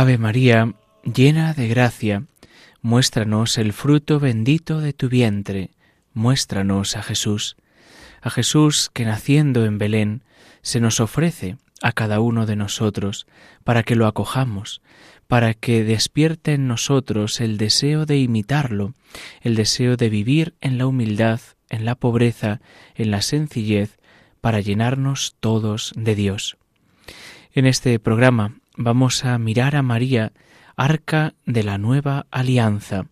Ave María, llena de gracia, muéstranos el fruto bendito de tu vientre, muéstranos a Jesús, a Jesús que naciendo en Belén se nos ofrece a cada uno de nosotros para que lo acojamos, para que despierte en nosotros el deseo de imitarlo, el deseo de vivir en la humildad, en la pobreza, en la sencillez, para llenarnos todos de Dios. En este programa vamos a mirar a María, arca de la nueva alianza,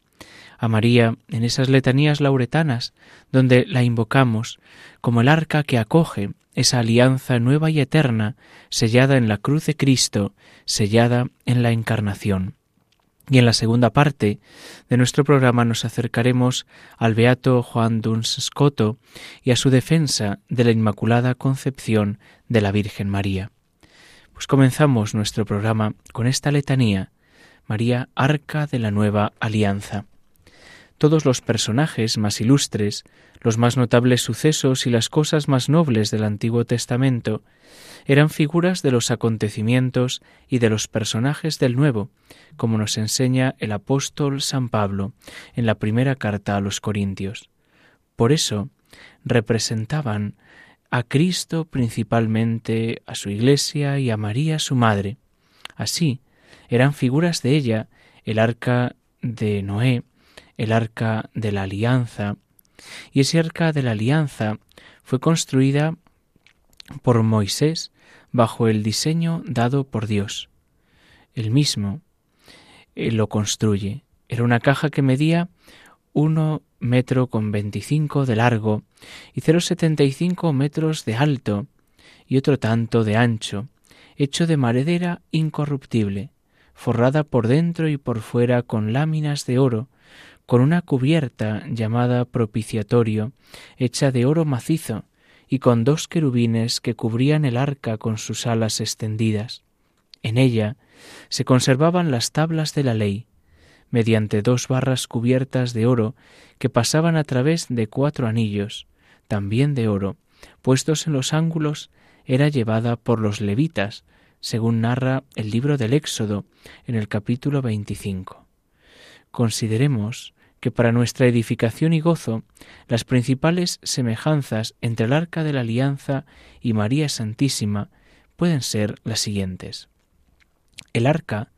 a María en esas letanías lauretanas, donde la invocamos como el arca que acoge esa alianza nueva y eterna, sellada en la cruz de Cristo, sellada en la encarnación. Y en la segunda parte de nuestro programa nos acercaremos al beato Juan Duns Scoto y a su defensa de la Inmaculada Concepción de la Virgen María. Pues comenzamos nuestro programa con esta letanía, María, Arca de la Nueva Alianza. Todos los personajes más ilustres, los más notables sucesos y las cosas más nobles del Antiguo Testamento eran figuras de los acontecimientos y de los personajes del Nuevo, como nos enseña el apóstol San Pablo en la primera carta a los Corintios. Por eso representaban a Cristo principalmente, a su Iglesia y a María su Madre. Así, eran figuras de ella el arca de Noé, el arca de la alianza, y ese arca de la alianza fue construida por Moisés bajo el diseño dado por Dios. Él mismo eh, lo construye. Era una caja que medía uno metro con veinticinco de largo y cinco metros de alto y otro tanto de ancho, hecho de maredera incorruptible, forrada por dentro y por fuera con láminas de oro, con una cubierta llamada propiciatorio, hecha de oro macizo, y con dos querubines que cubrían el arca con sus alas extendidas. En ella se conservaban las tablas de la ley, mediante dos barras cubiertas de oro que pasaban a través de cuatro anillos, también de oro, puestos en los ángulos, era llevada por los levitas, según narra el libro del Éxodo en el capítulo 25. Consideremos que para nuestra edificación y gozo las principales semejanzas entre el arca de la alianza y María Santísima pueden ser las siguientes. El arca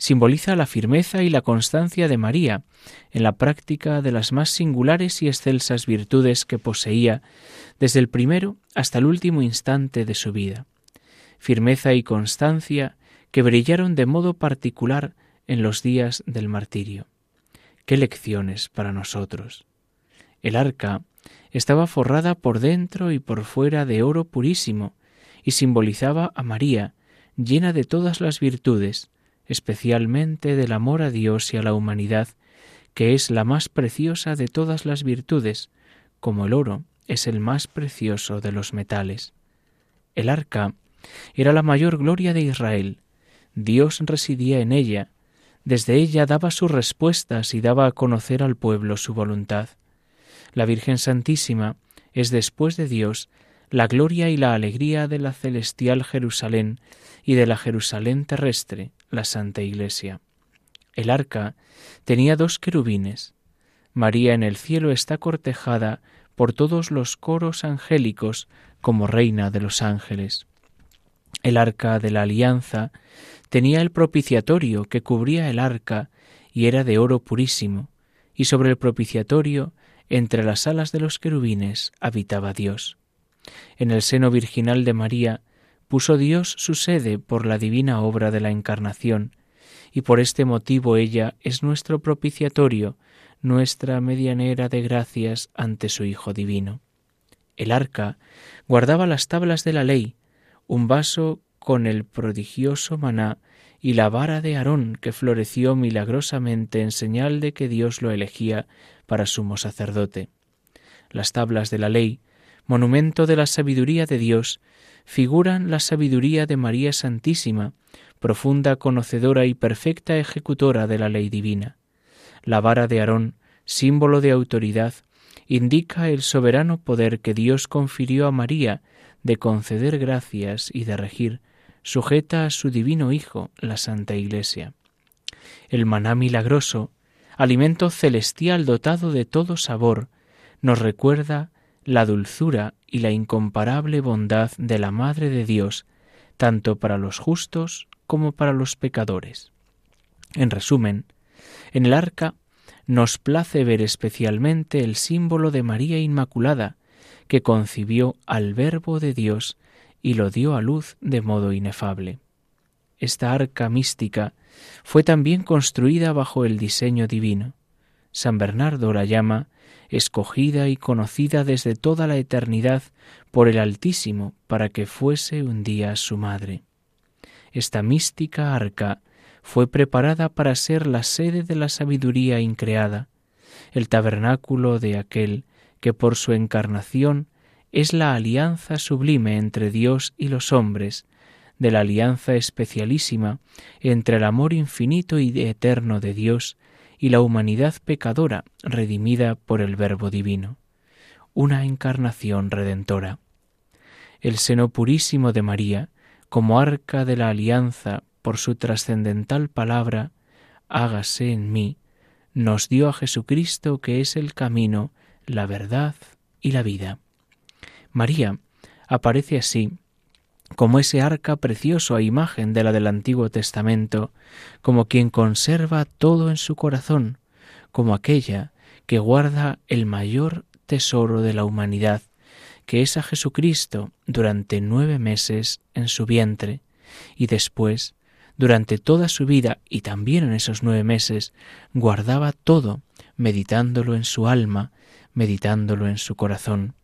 simboliza la firmeza y la constancia de María en la práctica de las más singulares y excelsas virtudes que poseía desde el primero hasta el último instante de su vida. Firmeza y constancia que brillaron de modo particular en los días del martirio. Qué lecciones para nosotros. El arca estaba forrada por dentro y por fuera de oro purísimo y simbolizaba a María, llena de todas las virtudes, especialmente del amor a Dios y a la humanidad, que es la más preciosa de todas las virtudes, como el oro es el más precioso de los metales. El arca era la mayor gloria de Israel. Dios residía en ella. Desde ella daba sus respuestas y daba a conocer al pueblo su voluntad. La Virgen Santísima es después de Dios la gloria y la alegría de la celestial Jerusalén y de la Jerusalén terrestre, la Santa Iglesia. El arca tenía dos querubines. María en el cielo está cortejada por todos los coros angélicos como reina de los ángeles. El arca de la alianza tenía el propiciatorio que cubría el arca y era de oro purísimo, y sobre el propiciatorio, entre las alas de los querubines, habitaba Dios. En el seno virginal de María puso Dios su sede por la divina obra de la Encarnación, y por este motivo ella es nuestro propiciatorio, nuestra medianera de gracias ante su Hijo Divino. El arca guardaba las tablas de la ley, un vaso con el prodigioso maná y la vara de Aarón que floreció milagrosamente en señal de que Dios lo elegía para sumo sacerdote. Las tablas de la ley, monumento de la sabiduría de Dios, figuran la sabiduría de María Santísima, profunda conocedora y perfecta ejecutora de la ley divina. La vara de Aarón, símbolo de autoridad, indica el soberano poder que Dios confirió a María de conceder gracias y de regir, sujeta a su divino Hijo, la Santa Iglesia. El maná milagroso, alimento celestial dotado de todo sabor, nos recuerda la dulzura y la incomparable bondad de la Madre de Dios, tanto para los justos como para los pecadores. En resumen, en el arca nos place ver especialmente el símbolo de María Inmaculada, que concibió al Verbo de Dios y lo dio a luz de modo inefable. Esta arca mística fue también construida bajo el diseño divino. San Bernardo la llama escogida y conocida desde toda la eternidad por el Altísimo para que fuese un día su madre. Esta mística arca fue preparada para ser la sede de la sabiduría increada, el tabernáculo de aquel que por su encarnación es la alianza sublime entre Dios y los hombres, de la alianza especialísima entre el amor infinito y eterno de Dios y la humanidad pecadora redimida por el Verbo divino, una encarnación redentora. El seno purísimo de María, como arca de la alianza por su trascendental palabra, hágase en mí, nos dio a Jesucristo que es el camino, la verdad y la vida. María aparece así como ese arca precioso a imagen de la del Antiguo Testamento, como quien conserva todo en su corazón, como aquella que guarda el mayor tesoro de la humanidad, que es a Jesucristo durante nueve meses en su vientre, y después, durante toda su vida y también en esos nueve meses, guardaba todo, meditándolo en su alma, meditándolo en su corazón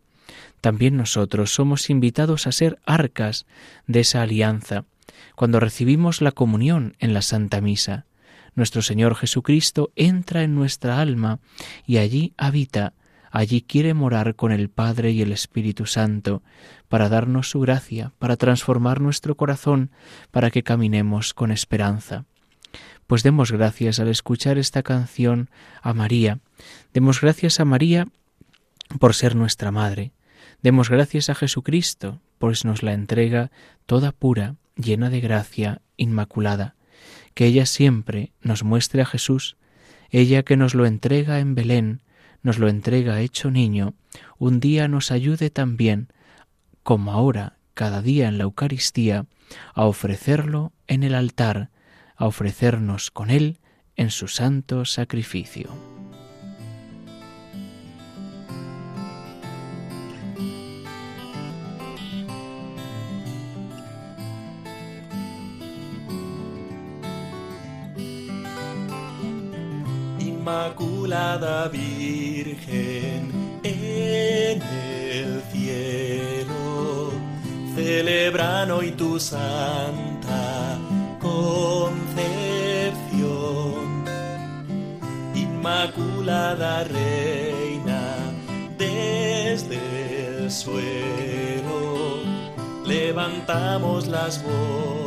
también nosotros somos invitados a ser arcas de esa alianza cuando recibimos la comunión en la Santa Misa. Nuestro Señor Jesucristo entra en nuestra alma y allí habita, allí quiere morar con el Padre y el Espíritu Santo, para darnos su gracia, para transformar nuestro corazón, para que caminemos con esperanza. Pues demos gracias al escuchar esta canción a María, demos gracias a María por ser nuestra Madre, Demos gracias a Jesucristo, pues nos la entrega toda pura, llena de gracia, inmaculada. Que ella siempre nos muestre a Jesús, ella que nos lo entrega en Belén, nos lo entrega hecho niño, un día nos ayude también, como ahora, cada día en la Eucaristía, a ofrecerlo en el altar, a ofrecernos con él en su santo sacrificio. Inmaculada Virgen en el cielo, celebran hoy tu santa concepción. Inmaculada Reina, desde el suelo, levantamos las voces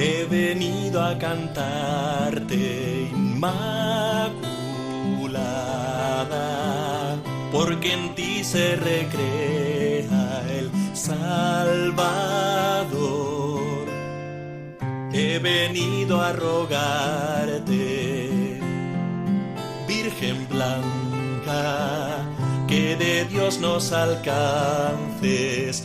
He venido a cantarte, Inmaculada, porque en ti se recrea el Salvador. He venido a rogarte, Virgen Blanca, que de Dios nos alcances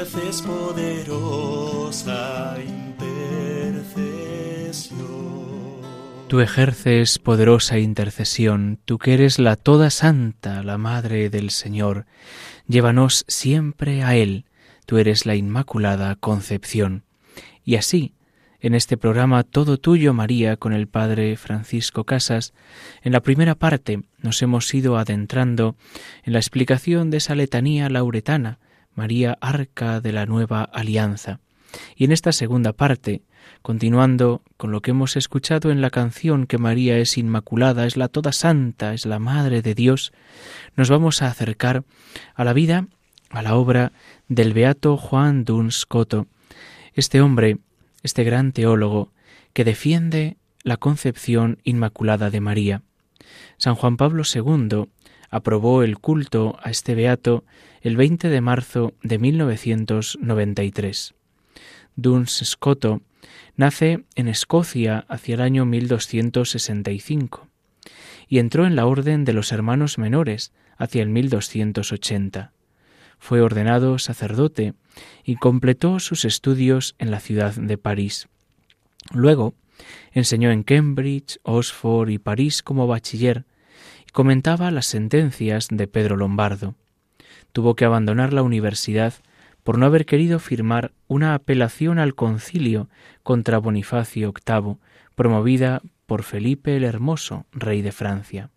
ejerces poderosa intercesión. Tú ejerces poderosa intercesión, tú que eres la toda santa, la Madre del Señor, llévanos siempre a Él, tú eres la Inmaculada Concepción. Y así, en este programa Todo Tuyo María con el Padre Francisco Casas, en la primera parte nos hemos ido adentrando en la explicación de esa letanía lauretana, María Arca de la Nueva Alianza. Y en esta segunda parte, continuando con lo que hemos escuchado en la canción que María es Inmaculada, es la Toda Santa, es la Madre de Dios, nos vamos a acercar a la vida, a la obra del beato Juan Duns Coto, este hombre, este gran teólogo, que defiende la concepción inmaculada de María. San Juan Pablo II aprobó el culto a este beato el 20 de marzo de 1993. Duns Scoto nace en Escocia hacia el año 1265 y entró en la Orden de los Hermanos Menores hacia el 1280. Fue ordenado sacerdote y completó sus estudios en la ciudad de París. Luego enseñó en Cambridge, Oxford y París como bachiller y comentaba las sentencias de Pedro Lombardo tuvo que abandonar la universidad por no haber querido firmar una apelación al concilio contra Bonifacio VIII, promovida por Felipe el Hermoso, rey de Francia.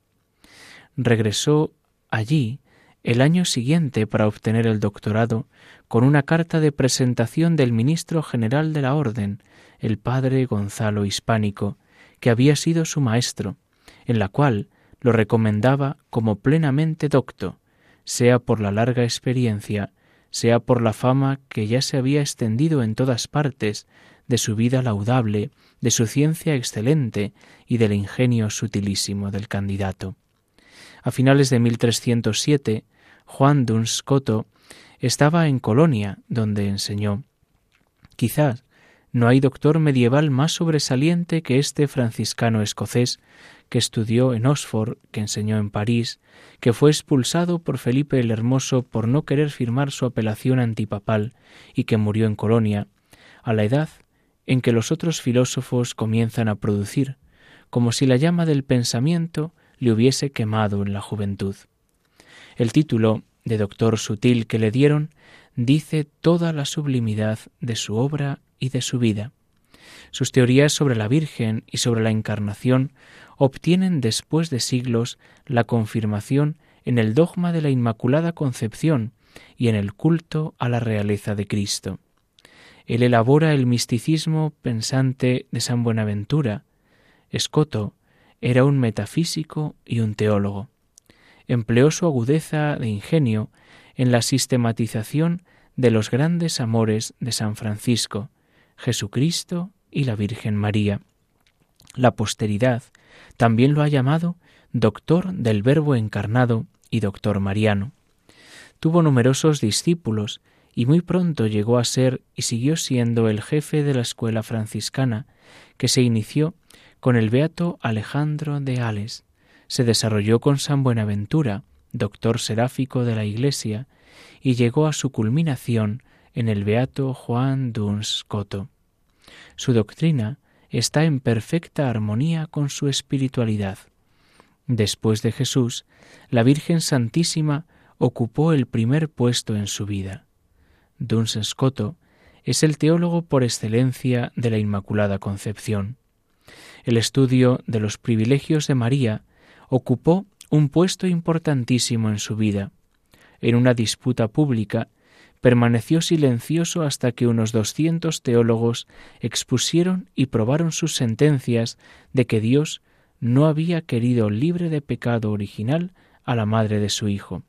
Regresó allí el año siguiente para obtener el doctorado con una carta de presentación del ministro general de la Orden, el padre Gonzalo Hispánico, que había sido su maestro, en la cual lo recomendaba como plenamente docto, sea por la larga experiencia, sea por la fama que ya se había extendido en todas partes, de su vida laudable, de su ciencia excelente y del ingenio sutilísimo del candidato. A finales de 1307, Juan Duns Coto estaba en Colonia, donde enseñó. Quizás no hay doctor medieval más sobresaliente que este franciscano escocés, que estudió en Oxford, que enseñó en París, que fue expulsado por Felipe el Hermoso por no querer firmar su apelación antipapal y que murió en Colonia, a la edad en que los otros filósofos comienzan a producir, como si la llama del pensamiento le hubiese quemado en la juventud. El título de doctor sutil que le dieron dice toda la sublimidad de su obra y de su vida. Sus teorías sobre la Virgen y sobre la Encarnación obtienen después de siglos la confirmación en el dogma de la Inmaculada Concepción y en el culto a la realeza de Cristo. Él elabora el misticismo pensante de San Buenaventura. Escoto era un metafísico y un teólogo. Empleó su agudeza de ingenio en la sistematización de los grandes amores de San Francisco, Jesucristo y la Virgen María. La posteridad también lo ha llamado doctor del Verbo encarnado y doctor mariano. Tuvo numerosos discípulos y muy pronto llegó a ser y siguió siendo el jefe de la escuela franciscana, que se inició con el beato Alejandro de Ales, se desarrolló con San Buenaventura, doctor seráfico de la Iglesia, y llegó a su culminación en el beato Juan Duns Coto. Su doctrina está en perfecta armonía con su espiritualidad. Después de Jesús, la Virgen Santísima ocupó el primer puesto en su vida. Duns Scoto es el teólogo por excelencia de la Inmaculada Concepción. El estudio de los privilegios de María ocupó un puesto importantísimo en su vida. En una disputa pública, permaneció silencioso hasta que unos doscientos teólogos expusieron y probaron sus sentencias de que Dios no había querido libre de pecado original a la madre de su Hijo.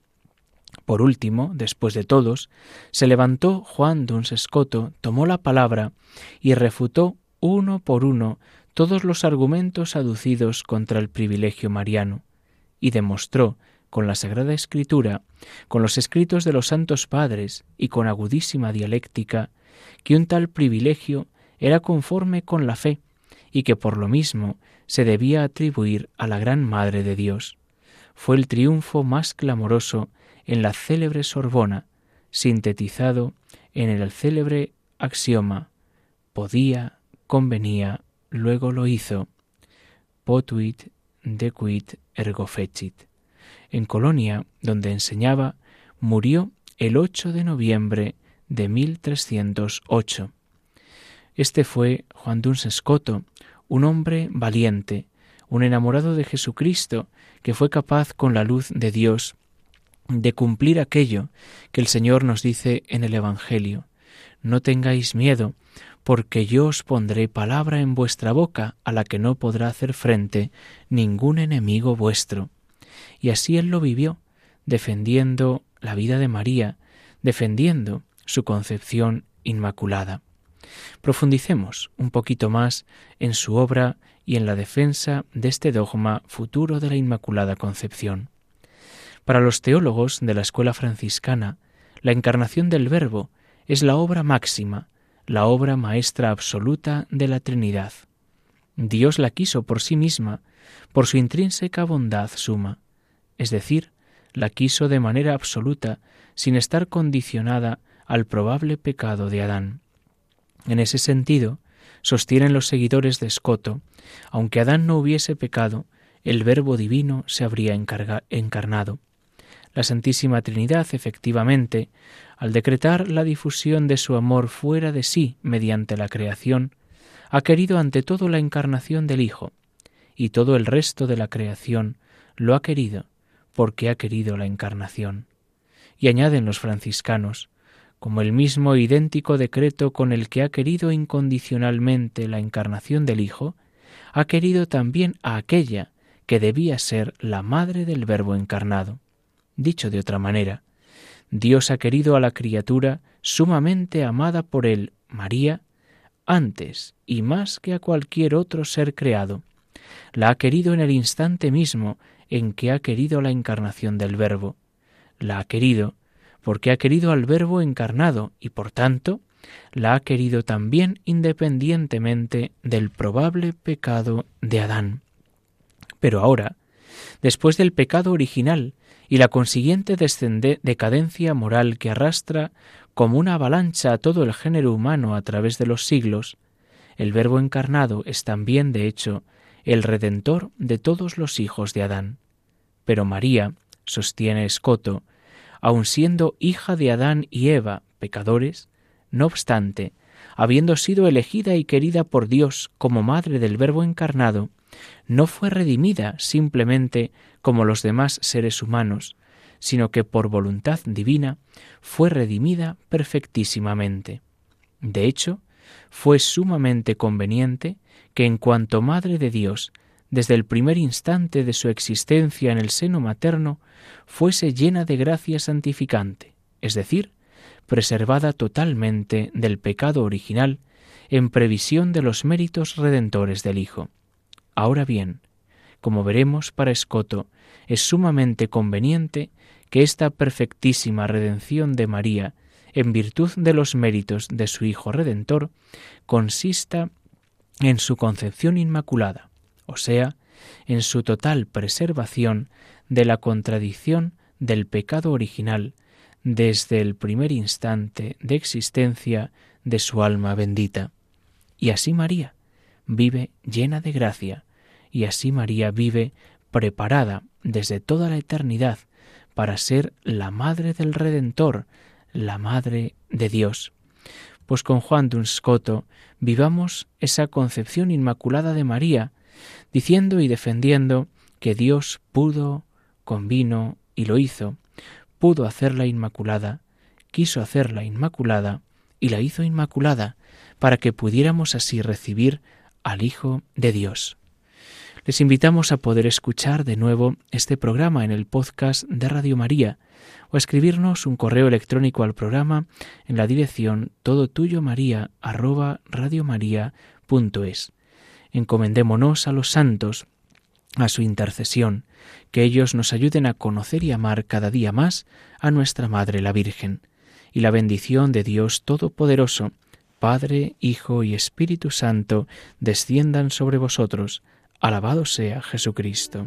Por último, después de todos, se levantó Juan Duns Escoto, tomó la palabra y refutó uno por uno todos los argumentos aducidos contra el privilegio mariano, y demostró con la Sagrada Escritura, con los escritos de los santos padres y con agudísima dialéctica, que un tal privilegio era conforme con la fe y que por lo mismo se debía atribuir a la Gran Madre de Dios. Fue el triunfo más clamoroso en la célebre Sorbona, sintetizado en el célebre axioma podía, convenía, luego lo hizo, potuit, decuit, ergo fecit. En Colonia, donde enseñaba, murió el 8 de noviembre de 1308. Este fue Juan Duns Escoto, un hombre valiente, un enamorado de Jesucristo, que fue capaz con la luz de Dios de cumplir aquello que el Señor nos dice en el Evangelio. No tengáis miedo, porque yo os pondré palabra en vuestra boca a la que no podrá hacer frente ningún enemigo vuestro. Y así él lo vivió, defendiendo la vida de María, defendiendo su concepción inmaculada. Profundicemos un poquito más en su obra y en la defensa de este dogma futuro de la Inmaculada Concepción. Para los teólogos de la escuela franciscana, la encarnación del Verbo es la obra máxima, la obra maestra absoluta de la Trinidad. Dios la quiso por sí misma, por su intrínseca bondad suma, es decir, la quiso de manera absoluta, sin estar condicionada al probable pecado de Adán. En ese sentido, sostienen los seguidores de Escoto, aunque Adán no hubiese pecado, el Verbo divino se habría encarnado. La Santísima Trinidad, efectivamente, al decretar la difusión de su amor fuera de sí mediante la creación, ha querido ante todo la encarnación del Hijo, y todo el resto de la creación lo ha querido, porque ha querido la encarnación. Y añaden los franciscanos, como el mismo idéntico decreto con el que ha querido incondicionalmente la encarnación del Hijo, ha querido también a aquella que debía ser la madre del Verbo encarnado. Dicho de otra manera, Dios ha querido a la criatura sumamente amada por él, María, antes y más que a cualquier otro ser creado. La ha querido en el instante mismo en que ha querido la encarnación del Verbo. La ha querido porque ha querido al Verbo encarnado y por tanto la ha querido también independientemente del probable pecado de Adán. Pero ahora, después del pecado original y la consiguiente decadencia moral que arrastra como una avalancha a todo el género humano a través de los siglos, el Verbo encarnado es también, de hecho, el redentor de todos los hijos de Adán. Pero María, sostiene Escoto, aun siendo hija de Adán y Eva, pecadores, no obstante, habiendo sido elegida y querida por Dios como madre del Verbo encarnado, no fue redimida simplemente como los demás seres humanos, sino que por voluntad divina fue redimida perfectísimamente. De hecho, fue sumamente conveniente que en cuanto Madre de Dios, desde el primer instante de su existencia en el seno materno, fuese llena de gracia santificante, es decir, preservada totalmente del pecado original en previsión de los méritos redentores del Hijo. Ahora bien, como veremos para Escoto, es sumamente conveniente que esta perfectísima redención de María, en virtud de los méritos de su Hijo Redentor, consista en su concepción inmaculada, o sea, en su total preservación de la contradicción del pecado original desde el primer instante de existencia de su alma bendita. Y así María vive llena de gracia, y así María vive preparada desde toda la eternidad para ser la madre del Redentor, la madre de Dios. Pues con Juan Dunscoto vivamos esa concepción inmaculada de María, diciendo y defendiendo que Dios pudo, convino y lo hizo, pudo hacerla inmaculada, quiso hacerla inmaculada y la hizo inmaculada, para que pudiéramos así recibir al Hijo de Dios. Les invitamos a poder escuchar de nuevo este programa en el podcast de Radio María o a escribirnos un correo electrónico al programa en la dirección todo tuyo maría Encomendémonos a los santos, a su intercesión, que ellos nos ayuden a conocer y amar cada día más a nuestra Madre la Virgen, y la bendición de Dios Todopoderoso, Padre, Hijo y Espíritu Santo, desciendan sobre vosotros, Alabado sea Jesucristo.